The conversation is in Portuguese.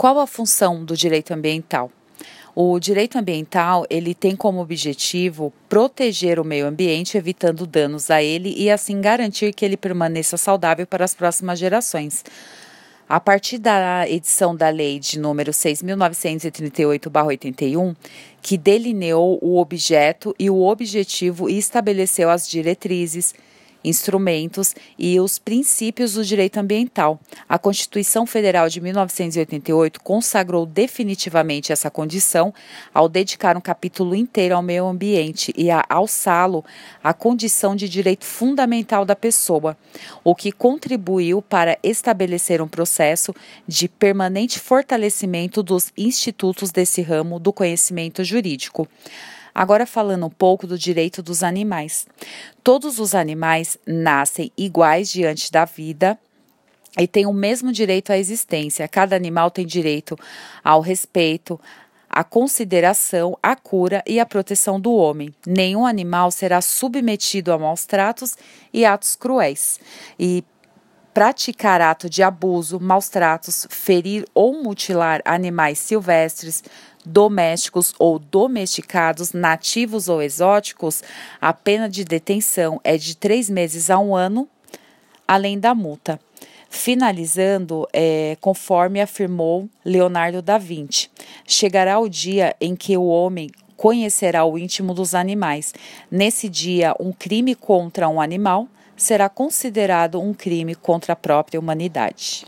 Qual a função do direito ambiental? O direito ambiental, ele tem como objetivo proteger o meio ambiente, evitando danos a ele e assim garantir que ele permaneça saudável para as próximas gerações. A partir da edição da lei de número 6.938-81, que delineou o objeto e o objetivo e estabeleceu as diretrizes, instrumentos e os princípios do direito ambiental. A Constituição Federal de 1988 consagrou definitivamente essa condição ao dedicar um capítulo inteiro ao meio ambiente e a alçá-lo à condição de direito fundamental da pessoa, o que contribuiu para estabelecer um processo de permanente fortalecimento dos institutos desse ramo do conhecimento jurídico. Agora falando um pouco do direito dos animais. Todos os animais nascem iguais diante da vida e têm o mesmo direito à existência. Cada animal tem direito ao respeito, à consideração, à cura e à proteção do homem. Nenhum animal será submetido a maus tratos e atos cruéis. E praticar ato de abuso, maus tratos, ferir ou mutilar animais silvestres, domésticos ou domesticados, nativos ou exóticos, a pena de detenção é de três meses a um ano, além da multa. Finalizando, é, conforme afirmou Leonardo da Vinci, chegará o dia em que o homem conhecerá o íntimo dos animais. Nesse dia, um crime contra um animal será considerado um crime contra a própria humanidade.